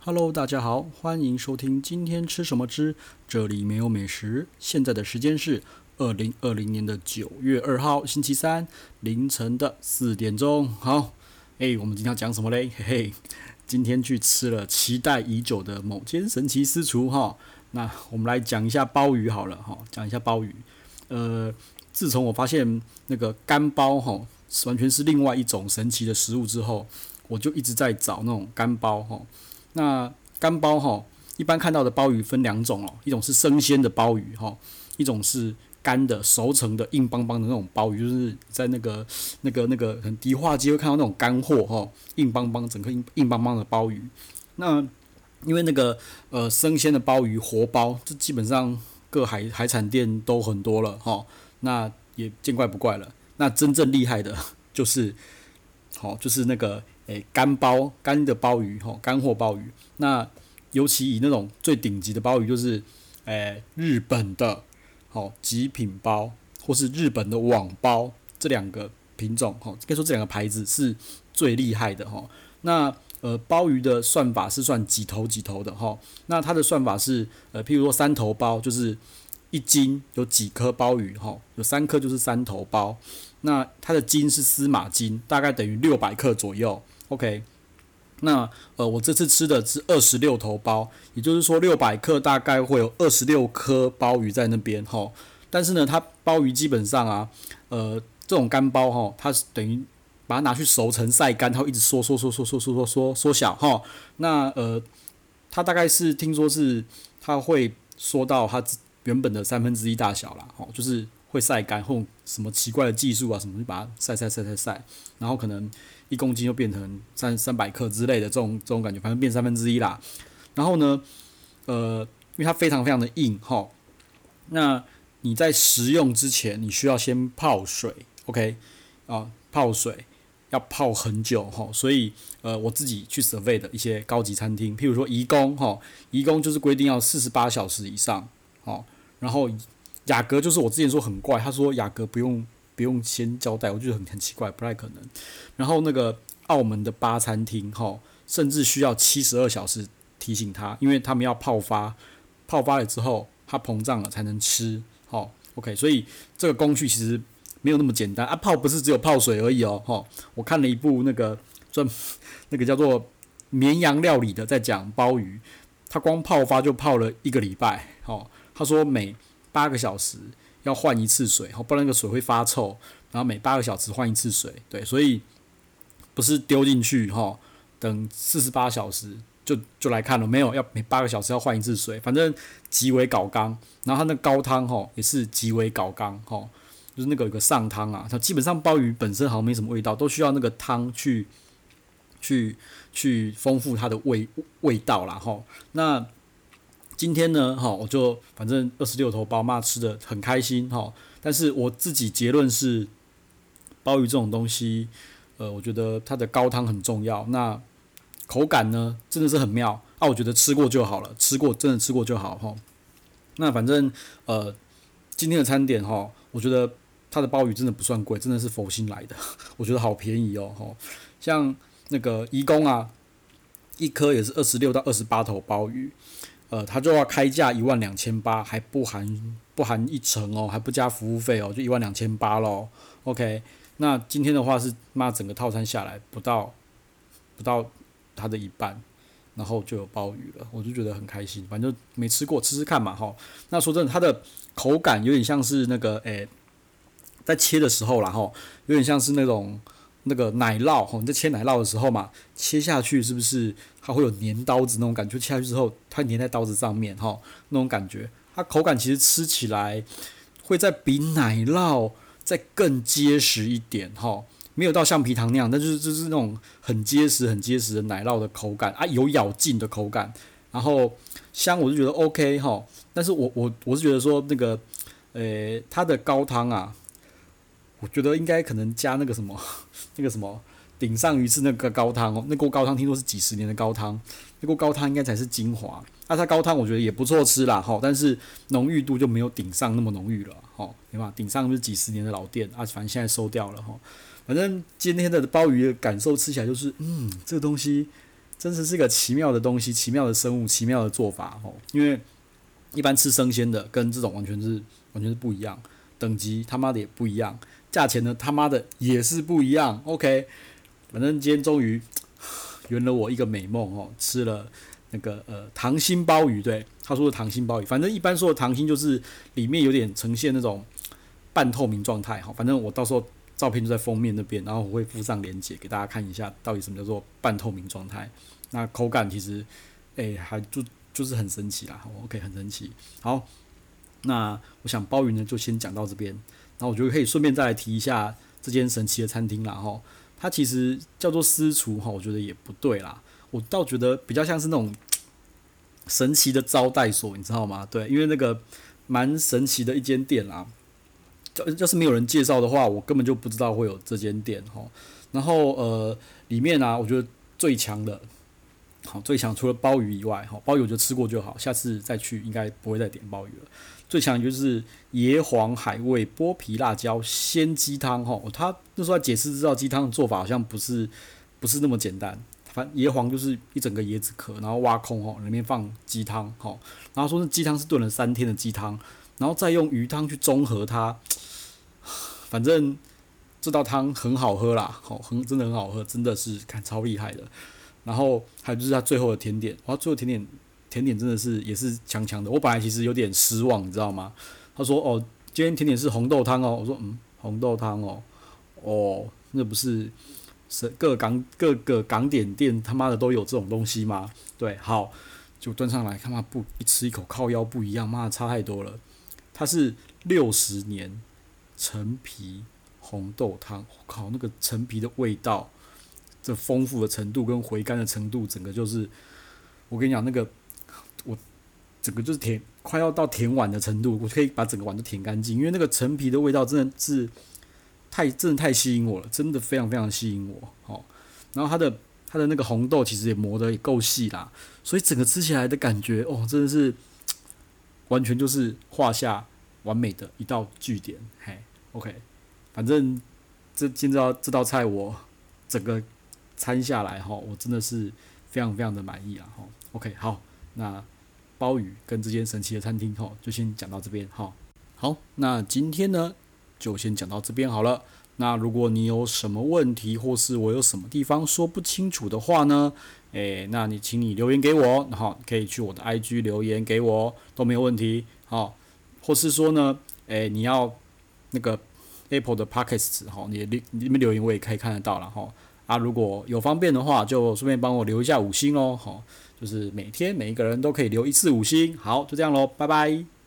Hello，大家好，欢迎收听今天吃什么吃，这里没有美食。现在的时间是二零二零年的九月二号星期三凌晨的四点钟。好，哎，我们今天要讲什么嘞？嘿嘿，今天去吃了期待已久的某间神奇私厨哈。那我们来讲一下鲍鱼好了哈，讲一下鲍鱼。呃，自从我发现那个干鲍哈，完全是另外一种神奇的食物之后，我就一直在找那种干鲍哈。那干鲍哈，一般看到的鲍鱼分两种哦，一种是生鲜的鲍鱼哈，一种是干的熟成的硬邦邦的那种鲍鱼，就是在那个那个那个很迪化街会看到那种干货哈，硬邦邦整个硬硬邦邦的鲍鱼。那因为那个呃生鲜的鲍鱼活鲍，这基本上各海海产店都很多了哈，那也见怪不怪了。那真正厉害的 就是，好就是那个。诶，干鲍干的鲍鱼吼，干货鲍鱼。那尤其以那种最顶级的鲍鱼，就是诶日本的，好极品鲍，或是日本的网鲍这两个品种吼，应该说这两个牌子是最厉害的吼。那呃鲍鱼的算法是算几头几头的吼。那它的算法是呃，譬如说三头鲍，就是一斤有几颗鲍鱼吼，有三颗就是三头鲍。那它的斤是司马斤，大概等于六百克左右。OK，那呃，我这次吃的是二十六头鲍，也就是说六百克大概会有二十六颗鲍鱼在那边哈。但是呢，它鲍鱼基本上啊，呃，这种干鲍哈，它是等于把它拿去熟成晒干，它会一直缩缩缩缩缩缩缩缩缩小哈。那呃，它大概是听说是它会缩到它原本的三分之一大小啦，哈，就是会晒干或什么奇怪的技术啊什么，就把它晒晒晒晒晒，然后可能。一公斤就变成三三百克之类的这种这种感觉，反正变三分之一啦。然后呢，呃，因为它非常非常的硬哈，那你在食用之前，你需要先泡水，OK 啊，泡水要泡很久哈。所以呃，我自己去 survey 的一些高级餐厅，譬如说颐宫哈，颐宫就是规定要四十八小时以上，好，然后雅阁就是我之前说很怪，他说雅阁不用。不用先交代，我觉得很很奇怪，不太可能。然后那个澳门的八餐厅，哈，甚至需要七十二小时提醒他，因为他们要泡发，泡发了之后它膨胀了才能吃，好，OK。所以这个工序其实没有那么简单啊，泡不是只有泡水而已哦，哈。我看了一部那个专 那个叫做绵羊料理的，在讲鲍鱼，他光泡发就泡了一个礼拜，好，他说每八个小时。要换一次水，不然那个水会发臭。然后每八个小时换一次水，对，所以不是丢进去哈，等四十八小时就就来看了没有？要每八个小时要换一次水，反正极为搞刚。然后它那高汤哈也是极为搞刚哈，就是那个有个上汤啊，它基本上鲍鱼本身好像没什么味道，都需要那个汤去去去丰富它的味味道啦哈。那今天呢，哈，我就反正二十六头鲍嘛，吃的很开心，哈。但是我自己结论是，鲍鱼这种东西，呃，我觉得它的高汤很重要。那口感呢，真的是很妙啊！我觉得吃过就好了，吃过真的吃过就好，哈。那反正呃，今天的餐点哈，我觉得它的鲍鱼真的不算贵，真的是佛心来的，我觉得好便宜哦，哈。像那个颐宫啊，一颗也是二十六到二十八头鲍鱼。呃，他就要开价一万两千八，还不含不含一成哦，还不加服务费哦，就一万两千八咯。OK，那今天的话是妈整个套餐下来不到不到它的一半，然后就有鲍鱼了，我就觉得很开心。反正没吃过，吃吃看嘛哈。那说真的，它的口感有点像是那个诶、在切的时候啦哈，有点像是那种。那个奶酪吼，你在切奶酪的时候嘛，切下去是不是它会有粘刀子那种感觉？切下去之后，它粘在刀子上面哈，那种感觉，它口感其实吃起来会再比奶酪再更结实一点哈，没有到橡皮糖那样，但就是就是那种很结实、很结实的奶酪的口感啊，有咬劲的口感，然后香我就觉得 OK 哈，但是我我我是觉得说那个，呃、它的高汤啊。我觉得应该可能加那个什么，那个什么顶上鱼翅那个高汤哦，那锅高汤听说是几十年的高汤，那锅高汤应该才是精华。那、它高汤我觉得也不错吃啦，哈，但是浓郁度就没有顶上那么浓郁了，哈，对吧？顶上就是几十年的老店啊，反正现在收掉了哈。反正今天的鲍鱼的感受吃起来就是，嗯，这个东西真是是个奇妙的东西，奇妙的生物，奇妙的做法哦。因为一般吃生鲜的跟这种完全是完全是不一样，等级他妈的也不一样，价钱呢他妈的也是不一样。OK，反正今天终于 圆了我一个美梦哦，吃了那个呃糖心鲍鱼，对，他说的糖心鲍鱼，反正一般说的糖心就是里面有点呈现那种半透明状态哈。反正我到时候。照片就在封面那边，然后我会附上链接给大家看一下，到底什么叫做半透明状态。那口感其实，哎、还就就是很神奇啦。OK，很神奇。好，那我想鲍鱼呢就先讲到这边，然后我觉得可以顺便再来提一下这间神奇的餐厅啦。哈，它其实叫做私厨哈，我觉得也不对啦。我倒觉得比较像是那种神奇的招待所，你知道吗？对，因为那个蛮神奇的一间店啦。就要是没有人介绍的话，我根本就不知道会有这间店哈。然后呃，里面啊，我觉得最强的，好最强除了鲍鱼以外，哈，鲍鱼我就吃过就好，下次再去应该不会再点鲍鱼了。最强就是椰皇海味剥皮辣椒鲜鸡汤哈。他那时候解释这道鸡汤的做法好像不是不是那么简单，反椰皇就是一整个椰子壳，然后挖空哈，里面放鸡汤哈，然后说是鸡汤是炖了三天的鸡汤，然后再用鱼汤去中和它。反正这道汤很好喝啦，好，很真的很好喝，真的是看超厉害的。然后还有就是它最后的甜点，哇，最后甜点甜点真的是也是强强的。我本来其实有点失望，你知道吗？他说哦，今天甜点是红豆汤哦。我说嗯，红豆汤哦，哦，那不是是各港各个港点店他妈的都有这种东西吗？对，好，就端上来，看妈不一吃一口靠腰不一样，妈的差太多了。它是六十年。陈皮红豆汤，我靠，那个陈皮的味道，这丰富的程度跟回甘的程度，整个就是，我跟你讲，那个我整个就是甜，快要到甜碗的程度，我可以把整个碗都舔干净，因为那个陈皮的味道真的是太，真的太吸引我了，真的非常非常吸引我。好，然后它的它的那个红豆其实也磨得也够细啦，所以整个吃起来的感觉，哦，真的是完全就是画下完美的一道句点，嘿。OK，反正这今朝这道菜我整个餐下来哈，我真的是非常非常的满意啊哈。OK，好，那鲍鱼跟这间神奇的餐厅哈，就先讲到这边哈。好，那今天呢就先讲到这边好了。那如果你有什么问题，或是我有什么地方说不清楚的话呢，诶，那你请你留言给我，然后可以去我的 IG 留言给我都没有问题。好，或是说呢，诶，你要。那个 Apple 的 Podcast 哈，你里里面留言我也可以看得到了哈。啊，如果有方便的话，就顺便帮我留一下五星哦。好，就是每天每一个人都可以留一次五星。好，就这样喽，拜拜。